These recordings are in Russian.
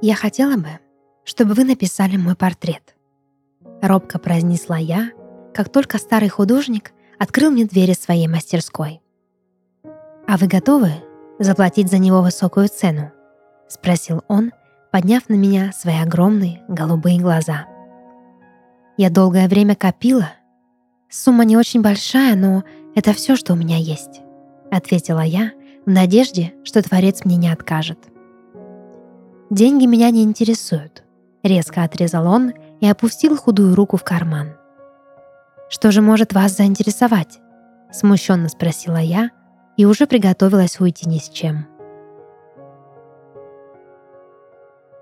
«Я хотела бы, чтобы вы написали мой портрет», — робко произнесла я, как только старый художник открыл мне двери своей мастерской. «А вы готовы заплатить за него высокую цену?» — спросил он, подняв на меня свои огромные голубые глаза. Я долгое время копила. Сумма не очень большая, но это все, что у меня есть, ответила я в надежде, что Творец мне не откажет. Деньги меня не интересуют, резко отрезал он и опустил худую руку в карман. Что же может вас заинтересовать? Смущенно спросила я и уже приготовилась уйти ни с чем.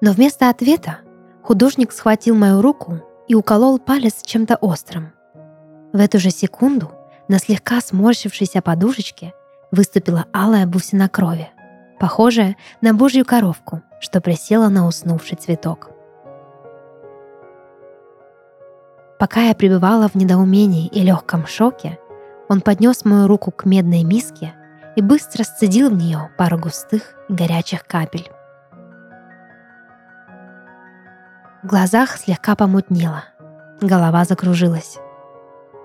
Но вместо ответа художник схватил мою руку и уколол палец чем-то острым. В эту же секунду на слегка сморщившейся подушечке выступила алая бусина крови, похожая на божью коровку, что присела на уснувший цветок. Пока я пребывала в недоумении и легком шоке, он поднес мою руку к медной миске и быстро сцедил в нее пару густых и горячих капель. В глазах слегка помутнело, голова закружилась.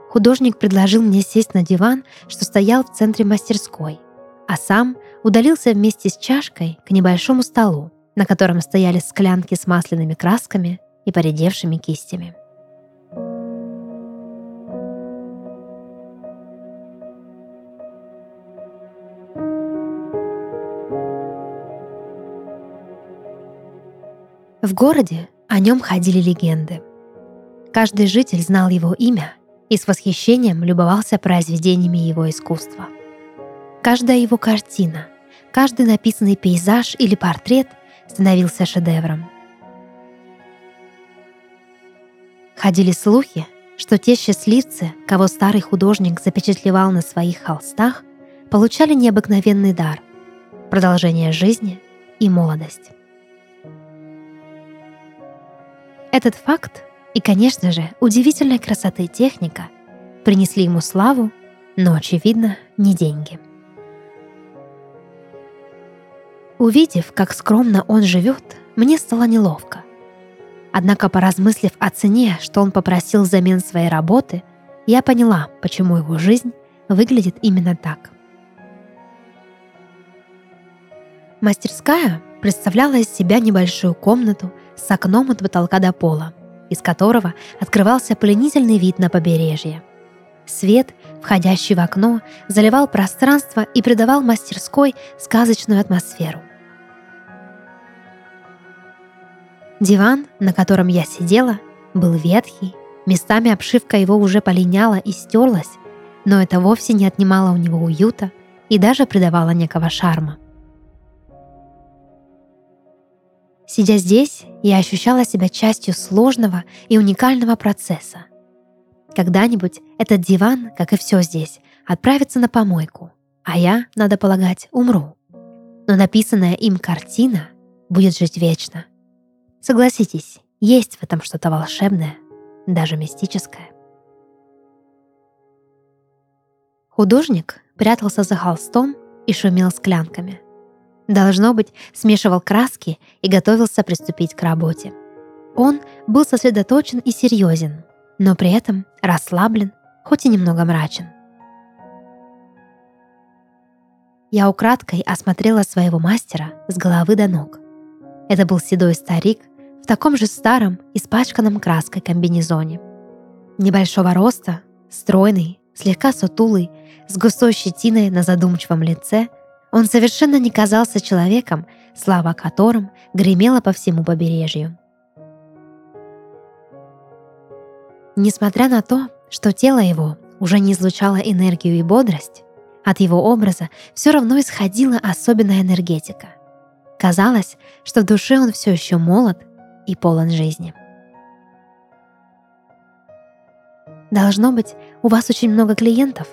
Художник предложил мне сесть на диван, что стоял в центре мастерской, а сам удалился вместе с чашкой к небольшому столу, на котором стояли склянки с масляными красками и поредевшими кистями. В городе о нем ходили легенды. Каждый житель знал его имя и с восхищением любовался произведениями его искусства. Каждая его картина, каждый написанный пейзаж или портрет становился шедевром. Ходили слухи, что те счастливцы, кого старый художник запечатлевал на своих холстах, получали необыкновенный дар — продолжение жизни и молодость. Этот факт и, конечно же, удивительной красоты техника принесли ему славу, но, очевидно, не деньги. Увидев, как скромно он живет, мне стало неловко. Однако, поразмыслив о цене, что он попросил взамен своей работы, я поняла, почему его жизнь выглядит именно так. Мастерская представляла из себя небольшую комнату с окном от потолка до пола, из которого открывался пленительный вид на побережье. Свет, входящий в окно, заливал пространство и придавал мастерской сказочную атмосферу. Диван, на котором я сидела, был ветхий, местами обшивка его уже полиняла и стерлась, но это вовсе не отнимало у него уюта и даже придавало некого шарма. Сидя здесь, я ощущала себя частью сложного и уникального процесса. Когда-нибудь этот диван, как и все здесь, отправится на помойку, а я, надо полагать, умру. Но написанная им картина будет жить вечно. Согласитесь, есть в этом что-то волшебное, даже мистическое. Художник прятался за холстом и шумел склянками – Должно быть, смешивал краски и готовился приступить к работе. Он был сосредоточен и серьезен, но при этом расслаблен, хоть и немного мрачен. Я украдкой осмотрела своего мастера с головы до ног. Это был седой старик в таком же старом, испачканном краской комбинезоне. Небольшого роста, стройный, слегка сутулый, с густой щетиной на задумчивом лице – он совершенно не казался человеком, слава которым гремела по всему побережью. Несмотря на то, что тело его уже не излучало энергию и бодрость, от его образа все равно исходила особенная энергетика. Казалось, что в душе он все еще молод и полон жизни. Должно быть, у вас очень много клиентов,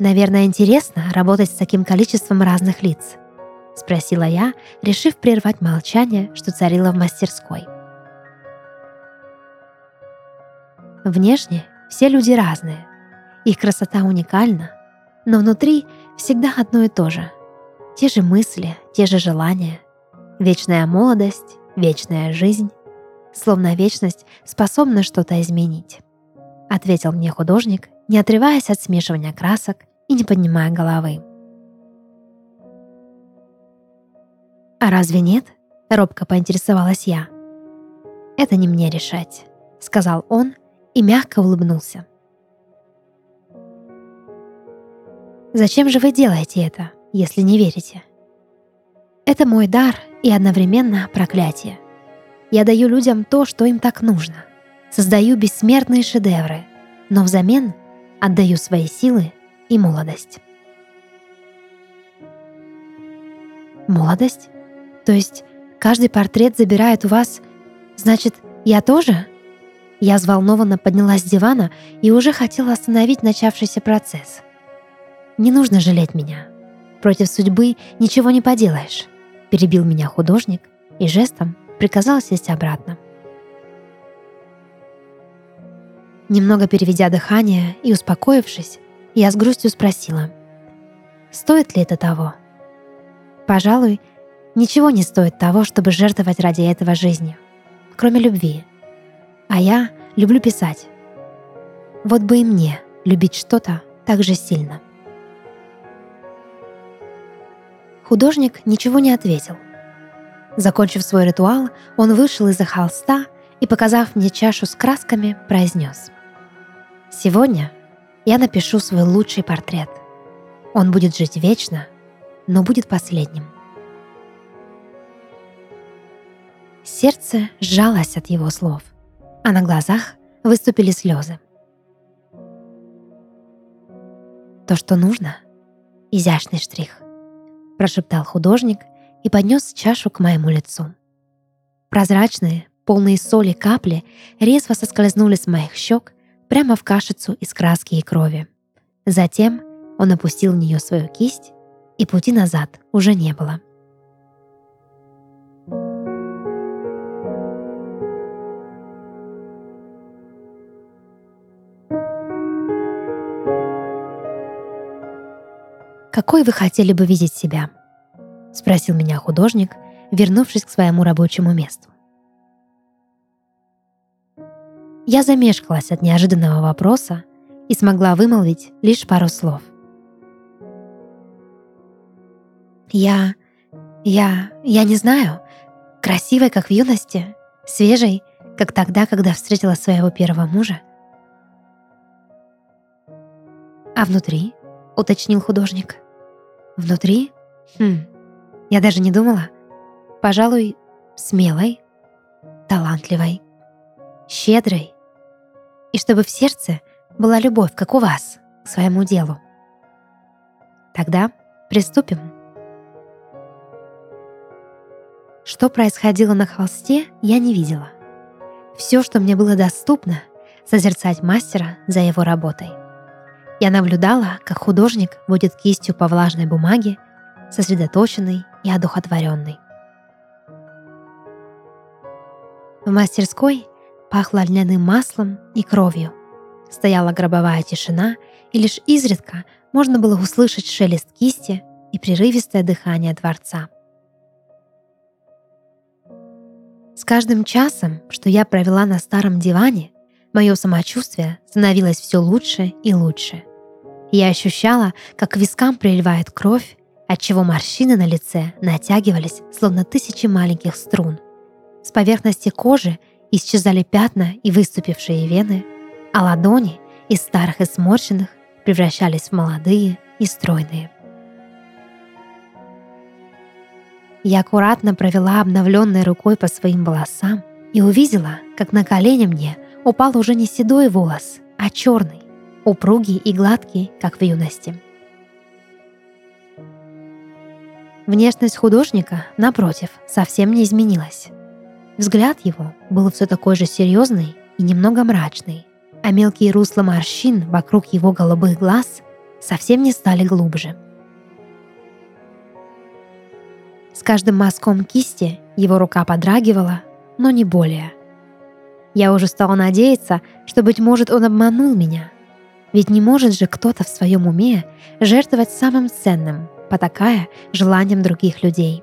Наверное, интересно работать с таким количеством разных лиц. Спросила я, решив прервать молчание, что царило в мастерской. Внешне все люди разные. Их красота уникальна, но внутри всегда одно и то же. Те же мысли, те же желания. Вечная молодость, вечная жизнь, словно вечность способна что-то изменить. Ответил мне художник, не отрываясь от смешивания красок и не поднимая головы. «А разве нет?» — робко поинтересовалась я. «Это не мне решать», — сказал он и мягко улыбнулся. «Зачем же вы делаете это, если не верите?» «Это мой дар и одновременно проклятие. Я даю людям то, что им так нужно. Создаю бессмертные шедевры, но взамен отдаю свои силы и молодость». «Молодость? То есть каждый портрет забирает у вас... Значит, я тоже?» Я взволнованно поднялась с дивана и уже хотела остановить начавшийся процесс. «Не нужно жалеть меня. Против судьбы ничего не поделаешь», — перебил меня художник и жестом приказал сесть обратно. Немного переведя дыхание и успокоившись, я с грустью спросила, «Стоит ли это того?» «Пожалуй, ничего не стоит того, чтобы жертвовать ради этого жизнью, кроме любви», а я люблю писать. Вот бы и мне любить что-то так же сильно. Художник ничего не ответил. Закончив свой ритуал, он вышел из-за холста и, показав мне чашу с красками, произнес. «Сегодня я напишу свой лучший портрет. Он будет жить вечно, но будет последним». Сердце сжалось от его слов а на глазах выступили слезы. То, что нужно — изящный штрих, прошептал художник и поднес чашу к моему лицу. Прозрачные, полные соли капли резво соскользнули с моих щек прямо в кашицу из краски и крови. Затем он опустил в нее свою кисть, и пути назад уже не было. «Какой вы хотели бы видеть себя?» — спросил меня художник, вернувшись к своему рабочему месту. Я замешкалась от неожиданного вопроса и смогла вымолвить лишь пару слов. «Я... я... я не знаю. Красивой, как в юности, свежей, как тогда, когда встретила своего первого мужа. А внутри, уточнил художник, Внутри? Хм, я даже не думала. Пожалуй, смелой, талантливой, щедрой. И чтобы в сердце была любовь, как у вас, к своему делу. Тогда приступим. Что происходило на холсте, я не видела. Все, что мне было доступно, созерцать мастера за его работой. Я наблюдала, как художник водит кистью по влажной бумаге, сосредоточенный и одухотворенный. В мастерской пахло льняным маслом и кровью. Стояла гробовая тишина, и лишь изредка можно было услышать шелест кисти и прерывистое дыхание Творца. С каждым часом, что я провела на старом диване, мое самочувствие становилось все лучше и лучше. Я ощущала, как к вискам приливает кровь, отчего морщины на лице натягивались, словно тысячи маленьких струн. С поверхности кожи исчезали пятна и выступившие вены, а ладони из старых и сморщенных превращались в молодые и стройные. Я аккуратно провела обновленной рукой по своим волосам и увидела, как на колени мне упал уже не седой волос, а черный, упругий и гладкий, как в юности. Внешность художника, напротив, совсем не изменилась. Взгляд его был все такой же серьезный и немного мрачный, а мелкие русла морщин вокруг его голубых глаз совсем не стали глубже. С каждым мазком кисти его рука подрагивала, но не более. Я уже стала надеяться, что, быть может, он обманул меня — ведь не может же кто-то в своем уме жертвовать самым ценным, потакая желанием других людей.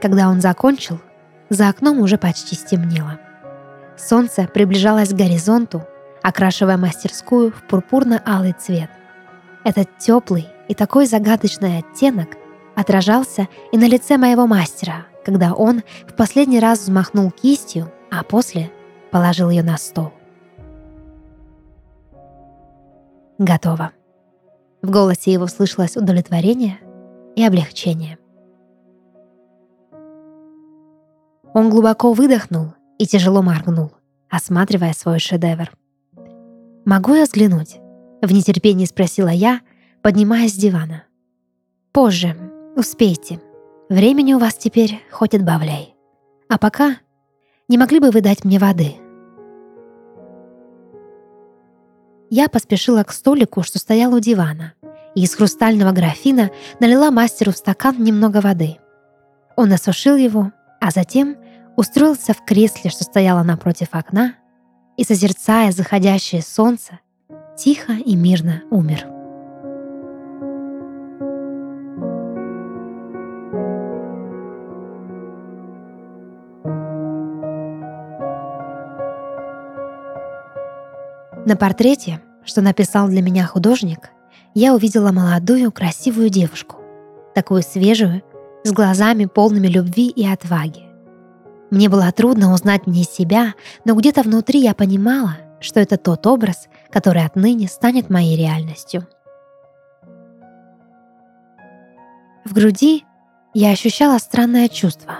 Когда он закончил, за окном уже почти стемнело. Солнце приближалось к горизонту, окрашивая мастерскую в пурпурно-алый цвет. Этот теплый и такой загадочный оттенок отражался и на лице моего мастера, когда он в последний раз взмахнул кистью, а после положил ее на стол. Готово. В голосе его слышалось удовлетворение и облегчение. Он глубоко выдохнул и тяжело моргнул, осматривая свой шедевр. «Могу я взглянуть?» — в нетерпении спросила я, поднимаясь с дивана. «Позже. Успейте. Времени у вас теперь хоть отбавляй. А пока не могли бы вы дать мне воды?» Я поспешила к столику, что стоял у дивана, и из хрустального графина налила мастеру в стакан немного воды. Он осушил его, а затем устроился в кресле, что стояло напротив окна, и, созерцая заходящее солнце, тихо и мирно умер. На портрете, что написал для меня художник, я увидела молодую, красивую девушку, такую свежую, с глазами полными любви и отваги. Мне было трудно узнать мне себя, но где-то внутри я понимала, что это тот образ, который отныне станет моей реальностью. В груди я ощущала странное чувство.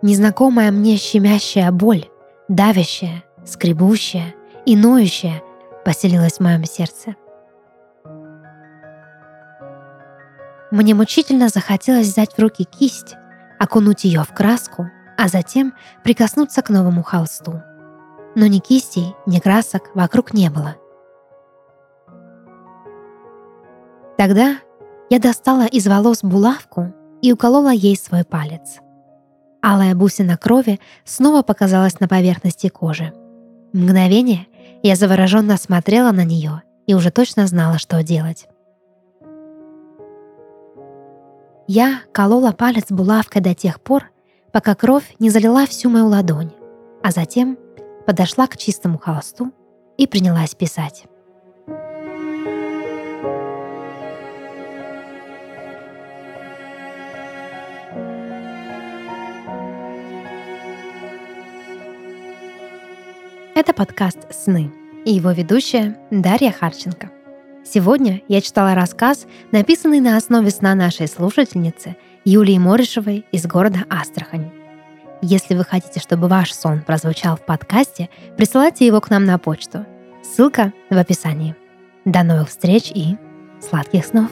Незнакомая мне щемящая боль, давящая, скребущая и ноющая поселилась в моем сердце. Мне мучительно захотелось взять в руки кисть, окунуть ее в краску, а затем прикоснуться к новому холсту. Но ни кистей, ни красок вокруг не было. Тогда я достала из волос булавку и уколола ей свой палец. Алая бусина крови снова показалась на поверхности кожи. Мгновение я завороженно смотрела на нее и уже точно знала, что делать. Я колола палец булавкой до тех пор, пока кровь не залила всю мою ладонь, а затем подошла к чистому холсту и принялась писать. Это подкаст «Сны» и его ведущая Дарья Харченко – Сегодня я читала рассказ, написанный на основе сна нашей слушательницы Юлии Моришевой из города Астрахань. Если вы хотите, чтобы ваш сон прозвучал в подкасте, присылайте его к нам на почту. Ссылка в описании. До новых встреч и сладких снов!